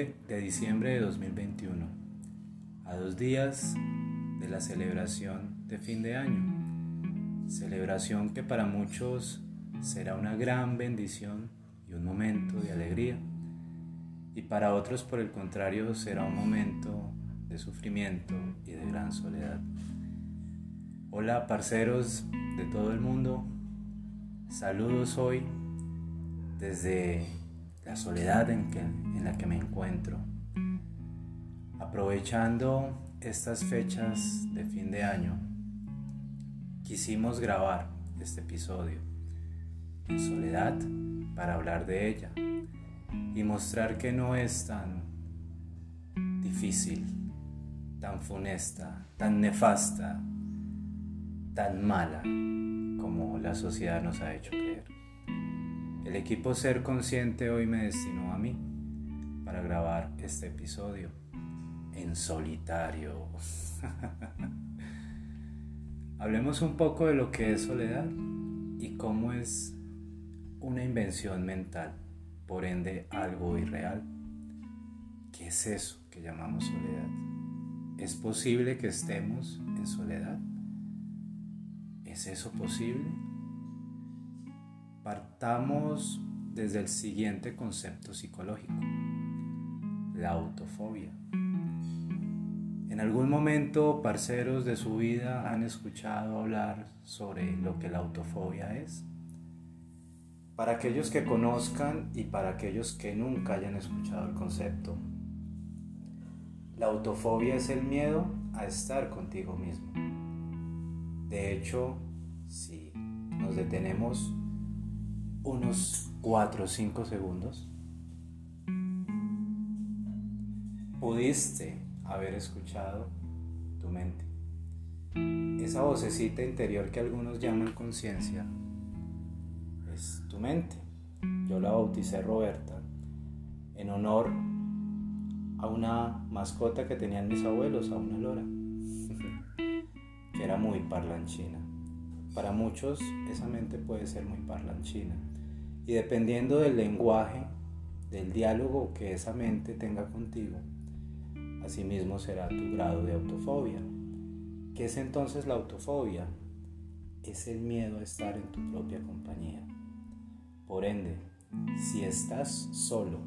9 de diciembre de 2021, a dos días de la celebración de fin de año, celebración que para muchos será una gran bendición y un momento de alegría, y para otros por el contrario será un momento de sufrimiento y de gran soledad. Hola parceros de todo el mundo, saludos hoy desde la soledad en, la que me encuentro, aprovechando estas fechas de fin de año, quisimos grabar este episodio en soledad para hablar de ella y mostrar que no es tan difícil, tan funesta, tan nefasta, tan mala como la sociedad nos ha hecho creer. El equipo Ser Consciente hoy me destinó a mí para grabar este episodio en solitario. Hablemos un poco de lo que es soledad y cómo es una invención mental, por ende algo irreal. ¿Qué es eso que llamamos soledad? ¿Es posible que estemos en soledad? ¿Es eso posible? Partamos desde el siguiente concepto psicológico, la autofobia. En algún momento, parceros de su vida han escuchado hablar sobre lo que la autofobia es. Para aquellos que conozcan y para aquellos que nunca hayan escuchado el concepto, la autofobia es el miedo a estar contigo mismo. De hecho, si nos detenemos unos 4 o 5 segundos, pudiste haber escuchado tu mente. Esa vocecita interior que algunos llaman conciencia es tu mente. Yo la bauticé Roberta en honor a una mascota que tenían mis abuelos, a una lora era muy parlanchina. Para muchos esa mente puede ser muy parlanchina. Y dependiendo del lenguaje, del diálogo que esa mente tenga contigo, asimismo será tu grado de autofobia. ¿Qué es entonces la autofobia? Es el miedo a estar en tu propia compañía. Por ende, si estás solo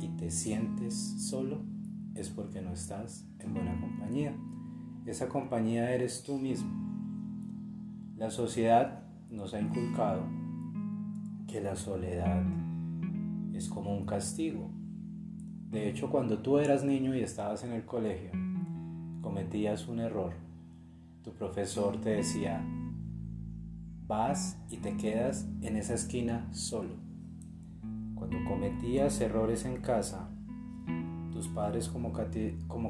y te sientes solo, es porque no estás en buena compañía. Esa compañía eres tú mismo. La sociedad nos ha inculcado que la soledad es como un castigo. De hecho, cuando tú eras niño y estabas en el colegio, cometías un error. Tu profesor te decía, vas y te quedas en esa esquina solo. Cuando cometías errores en casa, tus padres como,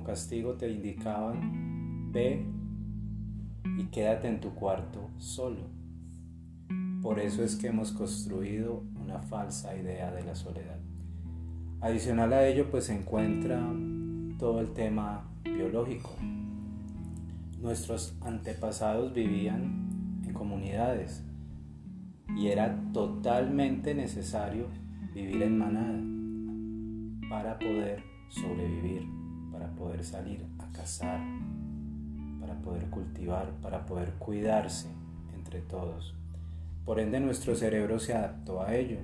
castigo te indicaban Ve y quédate en tu cuarto solo. Por eso es que hemos construido una falsa idea de la soledad. Adicional a ello, pues se encuentra todo el tema biológico. Nuestros antepasados vivían en comunidades y era totalmente necesario vivir en manada para poder sobrevivir, para poder salir a cazar, para poder cultivar, para poder cuidarse entre todos. Por ende nuestro cerebro se adaptó a ello,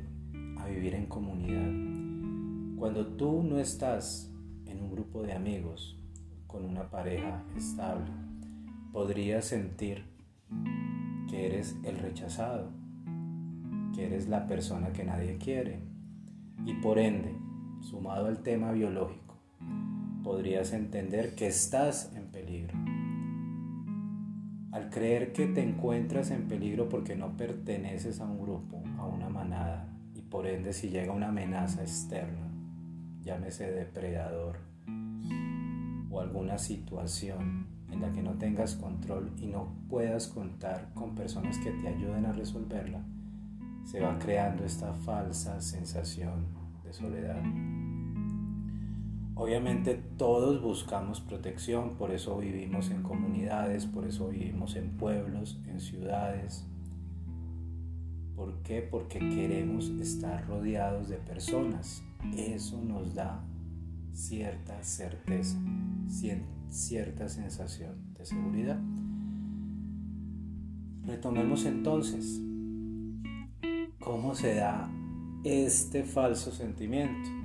a vivir en comunidad. Cuando tú no estás en un grupo de amigos, con una pareja estable, podrías sentir que eres el rechazado, que eres la persona que nadie quiere. Y por ende, sumado al tema biológico, podrías entender que estás en peligro creer que te encuentras en peligro porque no perteneces a un grupo, a una manada, y por ende si llega una amenaza externa, llámese depredador o alguna situación en la que no tengas control y no puedas contar con personas que te ayuden a resolverla, se va creando esta falsa sensación de soledad. Obviamente todos buscamos protección, por eso vivimos en comunidades, por eso vivimos en pueblos, en ciudades. ¿Por qué? Porque queremos estar rodeados de personas. Eso nos da cierta certeza, cierta sensación de seguridad. Retomemos entonces cómo se da este falso sentimiento.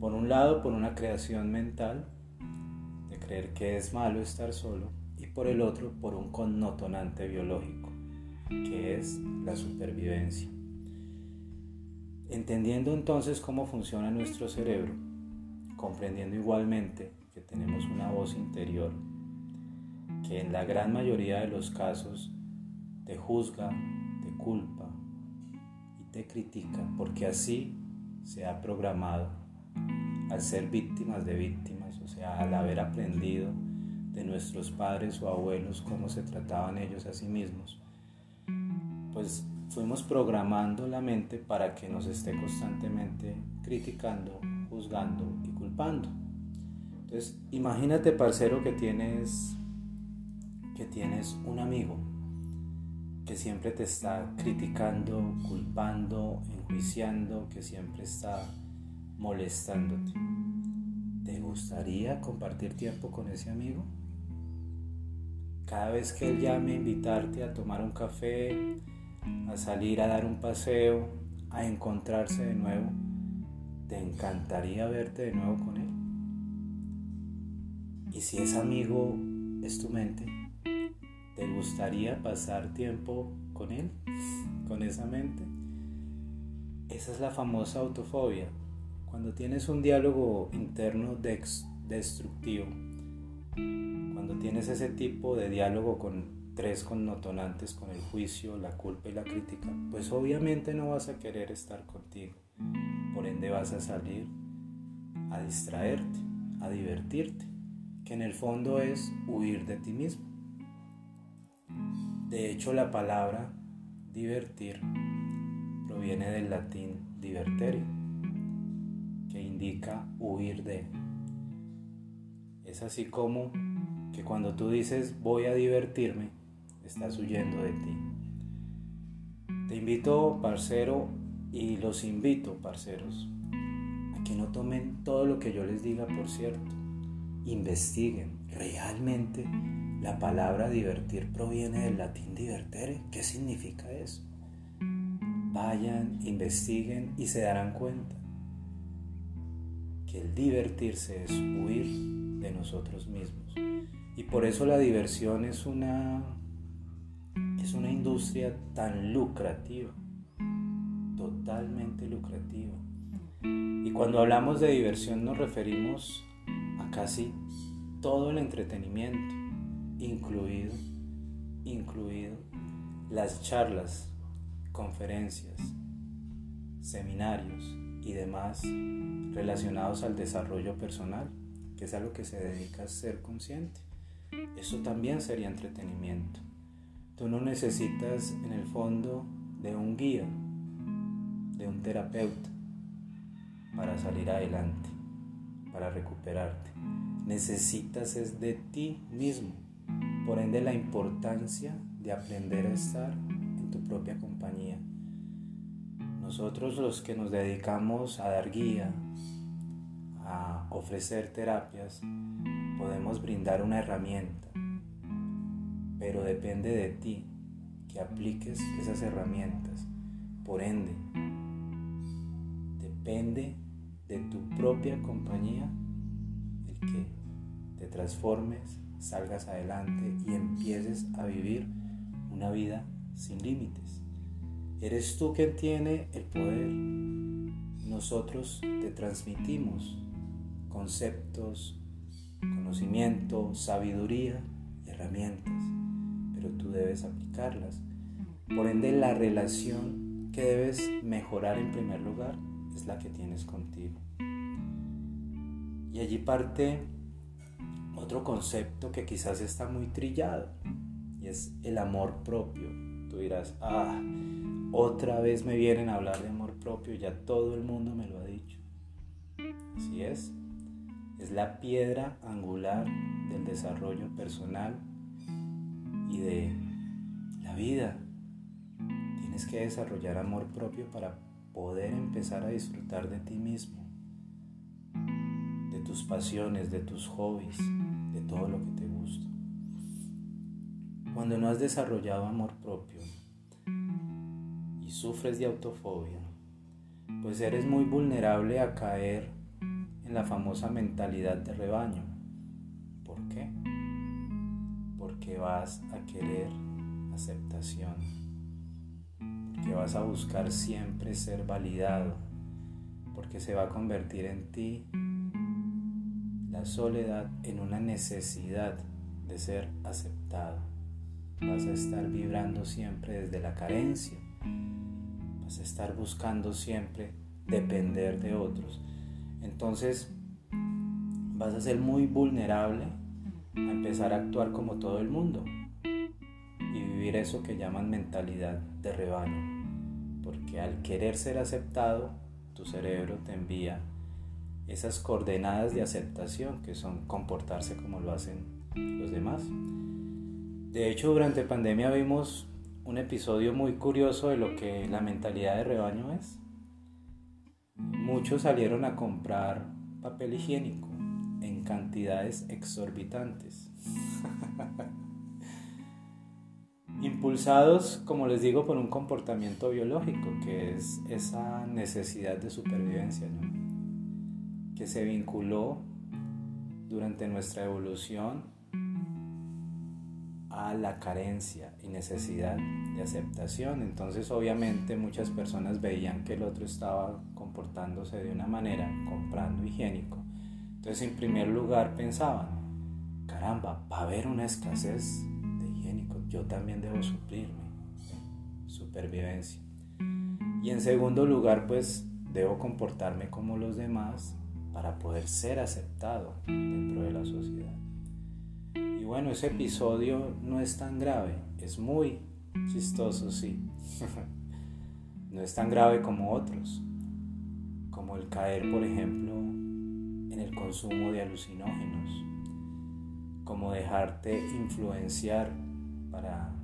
Por un lado, por una creación mental, de creer que es malo estar solo, y por el otro, por un connotonante biológico, que es la supervivencia. Entendiendo entonces cómo funciona nuestro cerebro, comprendiendo igualmente que tenemos una voz interior que en la gran mayoría de los casos te juzga, te culpa y te critica, porque así se ha programado al ser víctimas de víctimas, o sea, al haber aprendido de nuestros padres o abuelos cómo se trataban ellos a sí mismos, pues fuimos programando la mente para que nos esté constantemente criticando, juzgando y culpando. Entonces, imagínate, parcero, que tienes que tienes un amigo que siempre te está criticando, culpando, enjuiciando, que siempre está molestándote. ¿Te gustaría compartir tiempo con ese amigo? Cada vez que él llame invitarte a tomar un café, a salir a dar un paseo, a encontrarse de nuevo, ¿te encantaría verte de nuevo con él? Y si es amigo es tu mente, ¿te gustaría pasar tiempo con él, con esa mente? Esa es la famosa autofobia. Cuando tienes un diálogo interno destructivo, cuando tienes ese tipo de diálogo con tres connotonantes con el juicio, la culpa y la crítica, pues obviamente no vas a querer estar contigo. Por ende vas a salir a distraerte, a divertirte, que en el fondo es huir de ti mismo. De hecho, la palabra divertir proviene del latín divertere, que indica huir de. Es así como que cuando tú dices voy a divertirme, estás huyendo de ti. Te invito, parcero, y los invito, parceros, a que no tomen todo lo que yo les diga por cierto. Investiguen. Realmente la palabra divertir proviene del latín divertere. ¿Qué significa eso? Vayan, investiguen y se darán cuenta que el divertirse es huir de nosotros mismos. Y por eso la diversión es una es una industria tan lucrativa, totalmente lucrativa. Y cuando hablamos de diversión nos referimos a casi todo el entretenimiento, incluido, incluido las charlas, conferencias, seminarios y demás relacionados al desarrollo personal, que es a lo que se dedica a ser consciente. Eso también sería entretenimiento. Tú no necesitas en el fondo de un guía, de un terapeuta para salir adelante, para recuperarte. Necesitas es de ti mismo. Por ende la importancia de aprender a estar en tu propia compañía. Nosotros los que nos dedicamos a dar guía, a ofrecer terapias, podemos brindar una herramienta pero depende de ti que apliques esas herramientas. Por ende, depende de tu propia compañía el que te transformes, salgas adelante y empieces a vivir una vida sin límites. Eres tú quien tiene el poder. Nosotros te transmitimos conceptos, conocimiento, sabiduría herramientas pero tú debes aplicarlas. Por ende, la relación que debes mejorar en primer lugar es la que tienes contigo. Y allí parte otro concepto que quizás está muy trillado y es el amor propio. Tú dirás, ah, otra vez me vienen a hablar de amor propio, ya todo el mundo me lo ha dicho. Así es, es la piedra angular del desarrollo personal y de la vida. Tienes que desarrollar amor propio para poder empezar a disfrutar de ti mismo, de tus pasiones, de tus hobbies, de todo lo que te gusta. Cuando no has desarrollado amor propio y sufres de autofobia, pues eres muy vulnerable a caer en la famosa mentalidad de rebaño. ¿Por qué? Porque vas a querer aceptación, porque vas a buscar siempre ser validado, porque se va a convertir en ti la soledad en una necesidad de ser aceptado. Vas a estar vibrando siempre desde la carencia. Estar buscando siempre depender de otros. Entonces vas a ser muy vulnerable a empezar a actuar como todo el mundo y vivir eso que llaman mentalidad de rebaño. Porque al querer ser aceptado, tu cerebro te envía esas coordenadas de aceptación que son comportarse como lo hacen los demás. De hecho, durante pandemia vimos un episodio muy curioso de lo que la mentalidad de rebaño es. Muchos salieron a comprar papel higiénico en cantidades exorbitantes. Impulsados, como les digo, por un comportamiento biológico, que es esa necesidad de supervivencia, que se vinculó durante nuestra evolución a la carencia y necesidad de aceptación. Entonces obviamente muchas personas veían que el otro estaba comportándose de una manera, comprando higiénico. Entonces en primer lugar pensaban, caramba, va a haber una escasez de higiénico, yo también debo suplirme. Supervivencia. Y en segundo lugar, pues debo comportarme como los demás para poder ser aceptado dentro de la sociedad. Y bueno, ese episodio no es tan grave, es muy chistoso, sí. no es tan grave como otros, como el caer, por ejemplo, en el consumo de alucinógenos, como dejarte influenciar para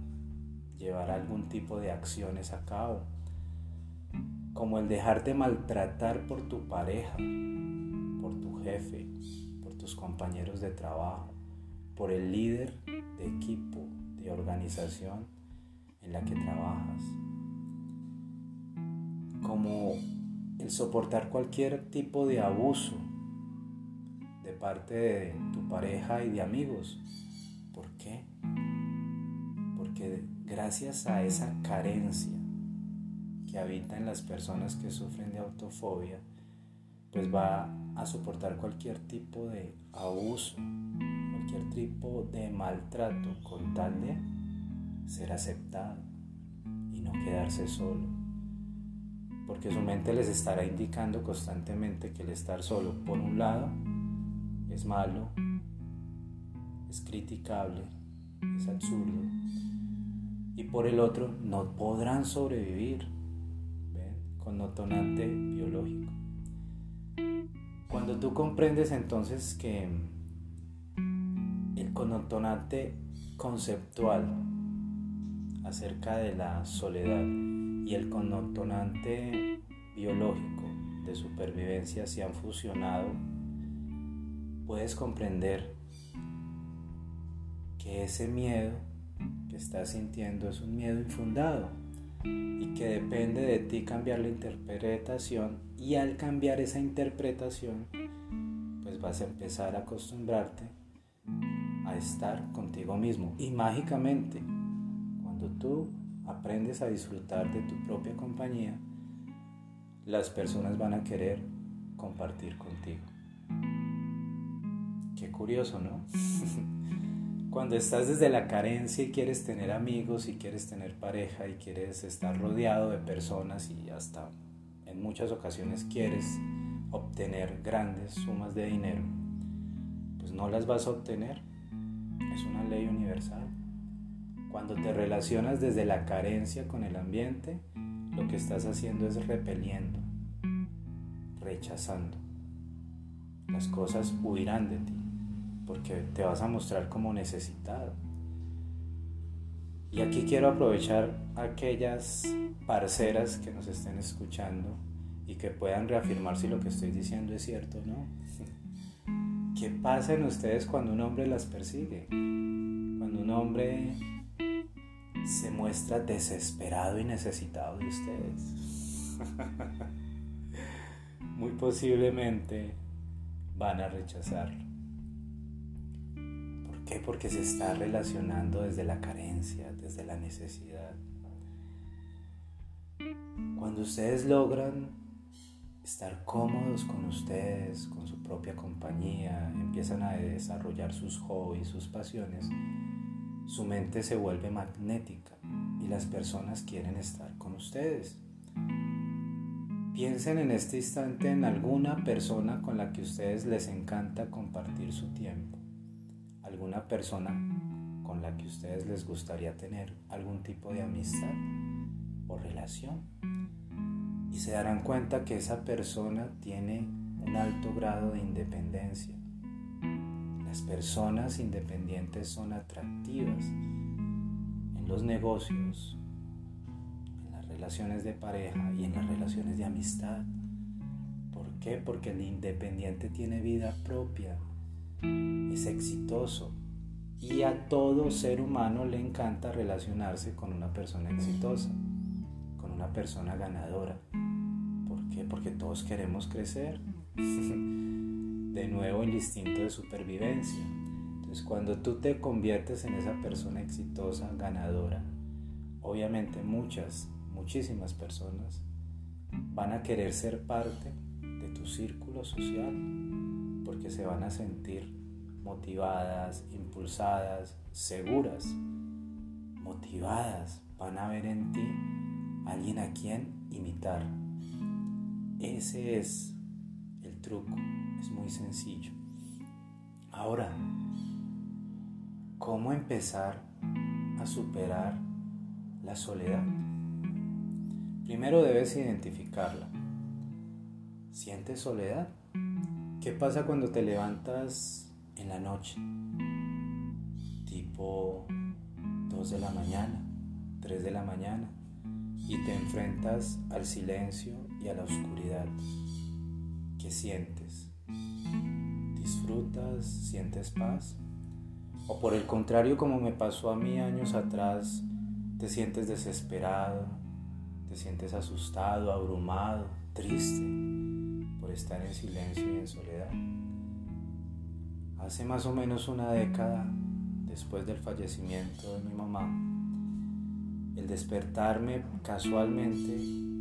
llevar algún tipo de acciones a cabo, como el dejarte maltratar por tu pareja, jefe, por tus compañeros de trabajo, por el líder de equipo, de organización en la que trabajas. Como el soportar cualquier tipo de abuso de parte de tu pareja y de amigos. ¿Por qué? Porque gracias a esa carencia que habita en las personas que sufren de autofobia, pues va a soportar cualquier tipo de abuso, cualquier tipo de maltrato con tal de ser aceptado y no quedarse solo. Porque su mente les estará indicando constantemente que el estar solo, por un lado, es malo, es criticable, es absurdo, y por el otro, no podrán sobrevivir, ¿ven? con notonante biológico. Cuando tú comprendes entonces que el connotonante conceptual acerca de la soledad y el connotonante biológico de supervivencia se han fusionado, puedes comprender que ese miedo que estás sintiendo es un miedo infundado y que depende de ti cambiar la interpretación y al cambiar esa interpretación pues vas a empezar a acostumbrarte a estar contigo mismo. Y mágicamente cuando tú aprendes a disfrutar de tu propia compañía las personas van a querer compartir contigo. Qué curioso no Cuando estás desde la carencia y quieres tener amigos y quieres tener pareja y quieres estar rodeado de personas y hasta en muchas ocasiones quieres obtener grandes sumas de dinero, pues no las vas a obtener. Es una ley universal. Cuando te relacionas desde la carencia con el ambiente, lo que estás haciendo es repeliendo, rechazando. Las cosas huirán de ti porque te vas a mostrar como necesitado. Y aquí quiero aprovechar aquellas parceras que nos estén escuchando y que puedan reafirmar si lo que estoy diciendo es cierto o no. ¿Qué pasa en ustedes cuando un hombre las persigue? Cuando un hombre se muestra desesperado y necesitado de ustedes. Muy posiblemente van a rechazarlo. ¿Por qué? Porque se está relacionando desde la carencia, desde la necesidad. Cuando ustedes logran estar cómodos con ustedes, con su propia compañía, empiezan a desarrollar sus hobbies, sus pasiones, su mente se vuelve magnética y las personas quieren estar con ustedes. Piensen en este instante en alguna persona con la que a ustedes les encanta compartir su tiempo. Alguna persona con la que a ustedes les gustaría tener algún tipo de amistad o relación. Y se darán cuenta que esa persona tiene un alto grado de independencia. Las personas independientes son atractivas en los negocios, relaciones de pareja y en las relaciones de amistad. ¿Por qué? Porque el independiente tiene vida propia, es exitoso y a todo ser humano le encanta relacionarse con una persona exitosa, con una persona ganadora. ¿Por qué? Porque todos queremos crecer. de nuevo el instinto de supervivencia. Entonces cuando tú te conviertes en esa persona exitosa, ganadora, obviamente muchas muchísimas personas van a querer ser parte de tu círculo social porque se van a sentir motivadas, impulsadas, seguras, motivadas. Van a ver en ti alguien a quien imitar. Ese es el truco, es muy sencillo. Ahora, ¿cómo empezar a superar la soledad? Primero debes identificarla. ¿Sientes soledad? ¿Qué pasa cuando te levantas en la noche? Tipo 2 de la mañana, 3 de la mañana, y te enfrentas al silencio y a la oscuridad. ¿Qué sientes? ¿Disfrutas? ¿Sientes paz? O por el contrario, como me pasó a mí años atrás, te sientes desesperado, te sientes asustado, abrumado, triste por estar en silencio y en soledad. Hace más o menos una década después del fallecimiento de mi mamá, el despertarme casualmente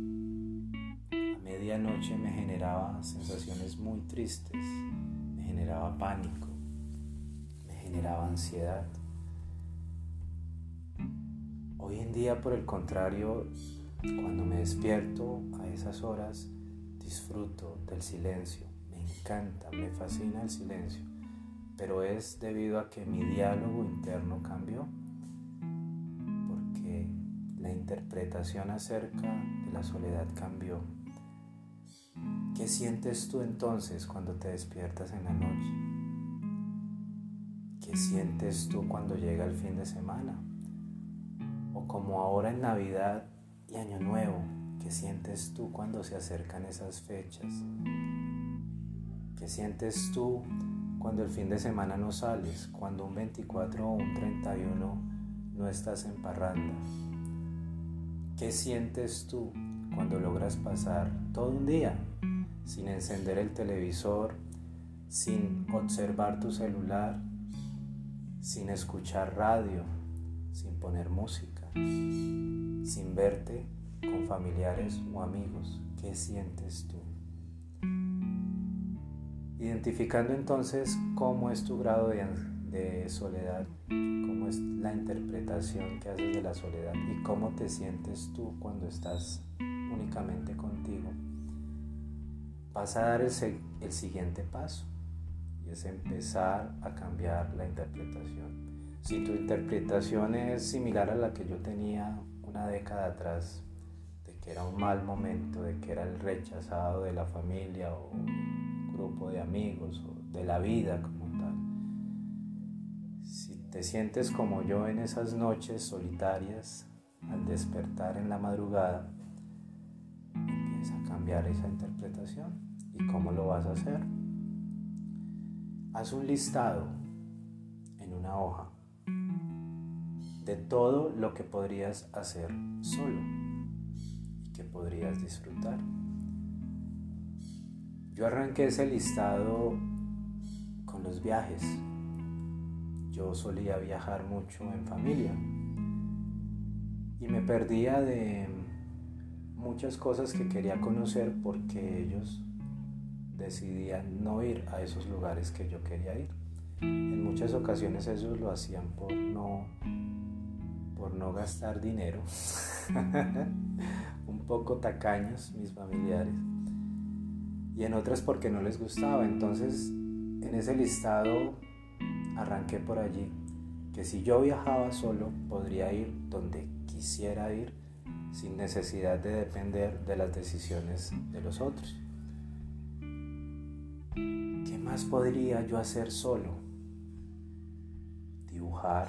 a medianoche me generaba sensaciones muy tristes, me generaba pánico, me generaba ansiedad. Hoy en día, por el contrario, cuando me despierto a esas horas, disfruto del silencio. Me encanta, me fascina el silencio. Pero es debido a que mi diálogo interno cambió. Porque la interpretación acerca de la soledad cambió. ¿Qué sientes tú entonces cuando te despiertas en la noche? ¿Qué sientes tú cuando llega el fin de semana? O como ahora en Navidad y Año Nuevo, ¿qué sientes tú cuando se acercan esas fechas? ¿Qué sientes tú cuando el fin de semana no sales, cuando un 24 o un 31 no estás en parranda? ¿Qué sientes tú cuando logras pasar todo un día sin encender el televisor, sin observar tu celular, sin escuchar radio, sin poner música? sin verte con familiares o amigos. ¿Qué sientes tú? Identificando entonces cómo es tu grado de, soledad, cómo es la interpretación que haces de la soledad y cómo te sientes tú cuando estás únicamente contigo, vas a dar el, siguiente paso y es empezar a cambiar la interpretación. Si tu interpretación es similar a la que yo tenía una década atrás, de que era un mal momento, de que era el rechazado de la familia o un grupo de amigos o de la vida como tal, si te sientes como yo en esas noches solitarias, al despertar en la madrugada, cambiar esa interpretación. ¿Y cómo lo vas a hacer? haz un listado en una hoja de todo lo que podrías hacer solo y que podrías disfrutar. Yo arranqué ese listado con los viajes. Yo solía viajar mucho en familia y me perdía de muchas cosas que quería conocer porque ellos decidían no ir a esos lugares que yo quería ir. En muchas ocasiones ellos lo hacían por no por no gastar dinero. Un poco tacaños mis familiares. Y en otras porque no les gustaba. Entonces, en ese listado arranqué por allí que si yo viajaba solo podría ir donde quisiera ir sin necesidad de depender de las decisiones de los otros. ¿Qué más podría yo hacer solo? Dibujar.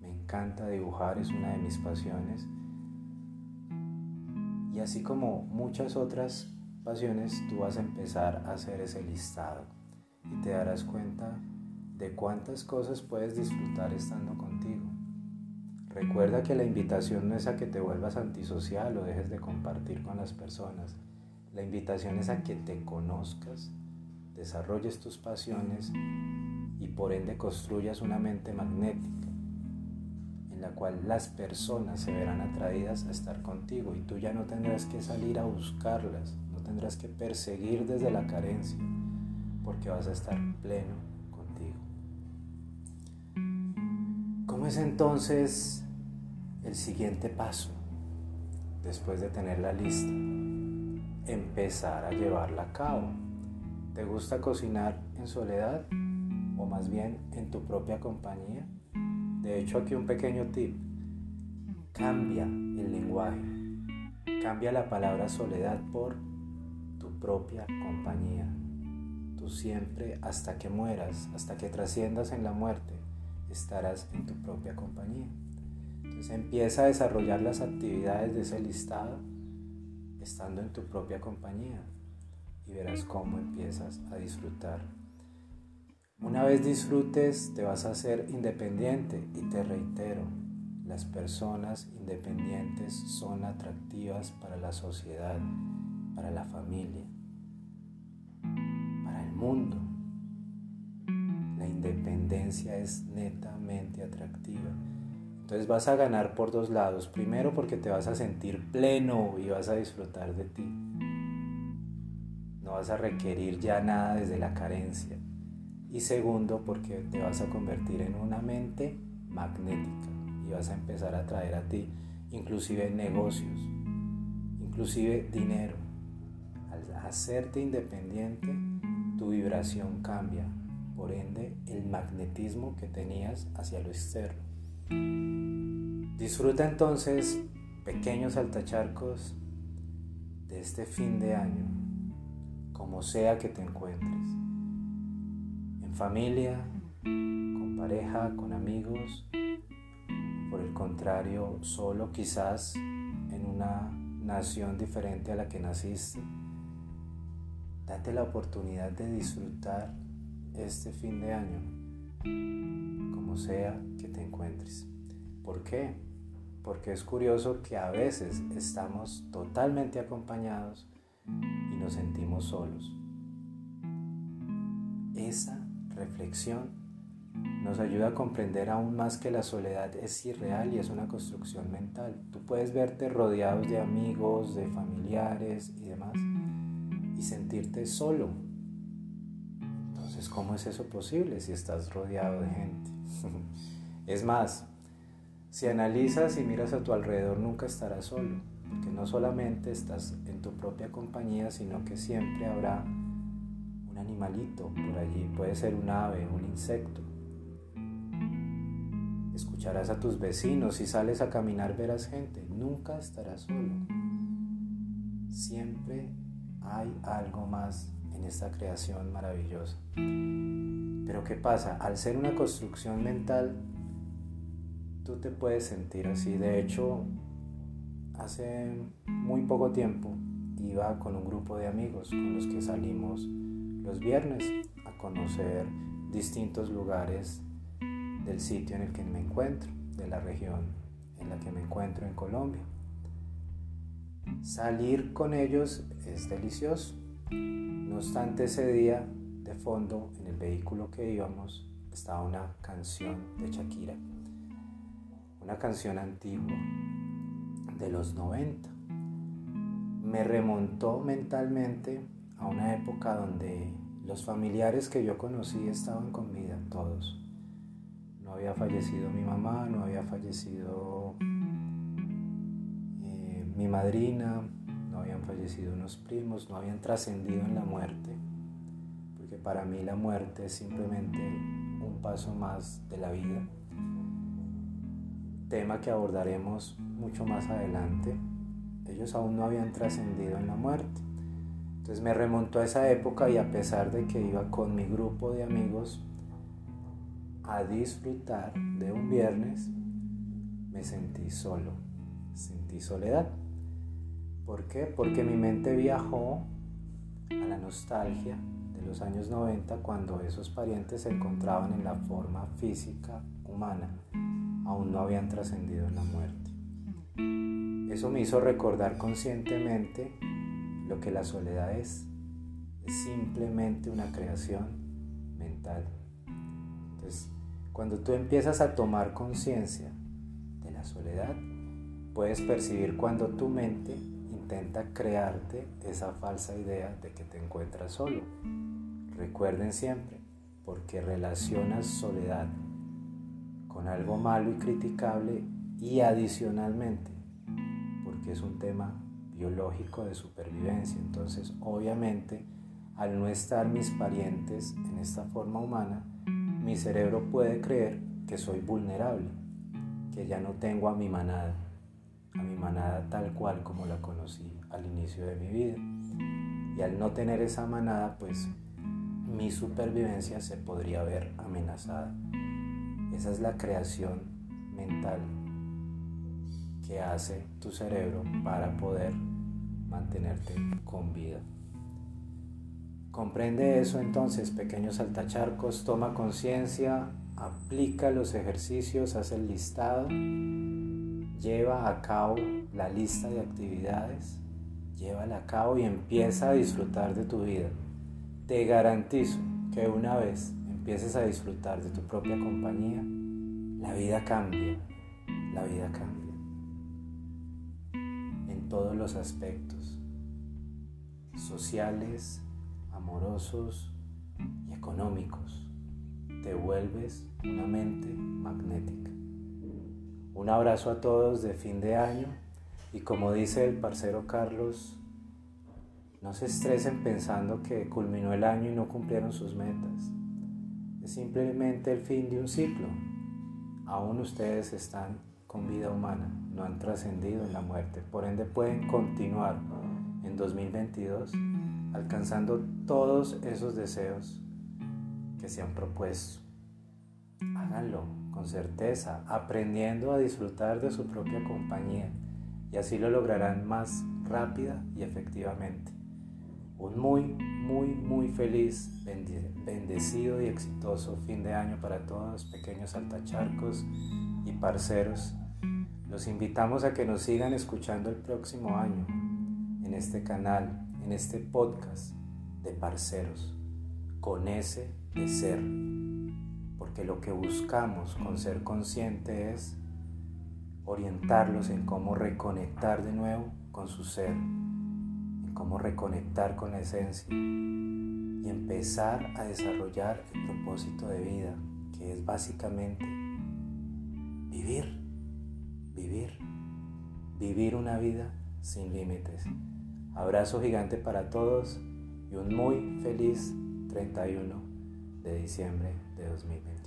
Me encanta dibujar, es una de mis pasiones. Y así como muchas otras pasiones, tú vas a empezar a hacer ese listado y te darás cuenta de cuántas cosas puedes disfrutar estando contigo. Recuerda que la invitación no es a que te vuelvas antisocial o dejes de compartir con las personas. La invitación es a que te conozcas, desarrolles tus pasiones y por ende construyas una mente magnética en la cual las personas se verán atraídas a estar contigo y tú ya no tendrás que salir a buscarlas, no tendrás que perseguir desde la carencia porque vas a estar pleno ¿Cómo es entonces el siguiente paso después de tener la lista? Empezar a llevarla a cabo. ¿Te gusta cocinar en soledad o más bien en tu propia compañía? De hecho, aquí un pequeño tip. Cambia el lenguaje. Cambia la palabra soledad por tu propia compañía. Tú siempre, hasta que mueras, hasta que trasciendas en la muerte, estarás en tu propia compañía. Entonces empieza a desarrollar las actividades de ese listado estando en tu propia compañía y verás cómo empiezas a disfrutar. Una vez disfrutes te vas a hacer independiente y te reitero, las personas independientes son atractivas para la sociedad, para la familia, para el mundo independencia es netamente atractiva. Entonces vas a ganar por dos lados. Primero porque te vas a sentir pleno y vas a disfrutar de ti. No vas a requerir ya nada desde la carencia. Y segundo porque te vas a convertir en una mente magnética y vas a empezar a traer a ti inclusive negocios, inclusive dinero. Al hacerte independiente, tu vibración cambia, por ende el magnetismo que tenías hacia lo externo. Disfruta entonces pequeños altacharcos de este fin de año, como sea que te encuentres, en familia, con pareja, con amigos, por el contrario, solo quizás en una nación diferente a la que naciste. Date la oportunidad de disfrutar este fin de año, como sea que te encuentres. ¿Por qué? Porque es curioso que a veces estamos totalmente acompañados y nos sentimos solos. Esa reflexión nos ayuda a comprender aún más que la soledad es irreal y es una construcción mental. Tú puedes verte rodeados de amigos, de familiares y demás y sentirte solo ¿cómo es eso posible si estás rodeado de gente? es más, si analizas y miras a tu alrededor, nunca estarás solo, porque no solamente estás en tu propia compañía, sino que siempre habrá un animalito por allí, puede ser un ave, un insecto. Escucharás a tus vecinos, si sales a caminar verás gente, nunca estarás solo. Siempre hay algo más en esta creación maravillosa. Pero ¿qué pasa? Al ser una construcción mental, tú te puedes sentir así. De hecho, hace muy poco tiempo iba con un grupo de amigos con los que salimos los viernes a conocer distintos lugares del sitio en el que me encuentro, de la región en la que me encuentro en Colombia. Salir con ellos es delicioso. No obstante, ese día de fondo en el vehículo que íbamos estaba una canción de Shakira, una canción antigua de los 90. Me remontó mentalmente a una época donde los familiares que yo conocí estaban con vida, todos. No había fallecido mi mamá, no había fallecido eh, mi madrina, no habían fallecido unos primos, no habían trascendido en la muerte, porque para mí la muerte es simplemente un paso más de la vida, tema que abordaremos mucho más adelante. Ellos aún no habían trascendido en la muerte. Entonces me remontó a esa época y a pesar de que iba con mi grupo de amigos a disfrutar de un viernes, me sentí solo, sentí soledad. ¿Por qué? Porque mi mente viajó a la nostalgia de los años 90 cuando esos parientes se encontraban en la forma física humana, aún no habían trascendido en la muerte. Eso me hizo recordar conscientemente lo que la soledad es. Es simplemente una creación mental. Entonces, cuando tú empiezas a tomar conciencia de la soledad, puedes percibir cuando tu mente intenta crearte esa falsa idea de que te encuentras solo. Recuerden siempre, porque relacionas soledad con algo malo y criticable y adicionalmente, porque es un tema biológico de supervivencia. Entonces, obviamente, al no estar mis parientes en esta forma humana, mi cerebro puede creer que soy vulnerable, que ya no tengo a mi manada, a mi manada tal cual como la conocí al inicio de mi vida. Y al no tener esa manada, pues mi supervivencia se podría ver amenazada. Esa es la creación mental que hace tu cerebro para poder mantenerte con vida. Comprende eso entonces, pequeños saltacharcos, toma conciencia, aplica los ejercicios, haz el listado, lleva a cabo la lista de actividades, llévala a cabo y empieza a disfrutar de tu vida. Te garantizo que una vez empieces a disfrutar de tu propia compañía, la vida cambia, la vida cambia en todos los aspectos, sociales, amorosos y económicos. Te vuelves una mente magnética. Un abrazo a todos de fin de año y como dice el parcero Carlos, no se estresen pensando que culminó el año y no cumplieron sus metas. Es simplemente el fin de un ciclo. Aún ustedes están con vida humana, no han trascendido en la muerte. Por ende pueden continuar en 2022 alcanzando todos esos deseos que se han propuesto. Háganlo con certeza, aprendiendo a disfrutar de su propia compañía y así lo lograrán más rápida y efectivamente un muy, muy, muy feliz, bendecido y exitoso fin de año para todos, pequeños altacharcos y parceros. Los invitamos a que nos sigan escuchando el próximo año en este canal, en este podcast de parceros, con ese de ser. Porque lo que buscamos con ser consciente es orientarlos en cómo reconectar de nuevo con su ser cómo reconectar con la esencia y empezar a desarrollar el propósito de vida, que es básicamente vivir, vivir, vivir una vida sin límites. Abrazo gigante para todos y un muy feliz 31 de diciembre de 2021.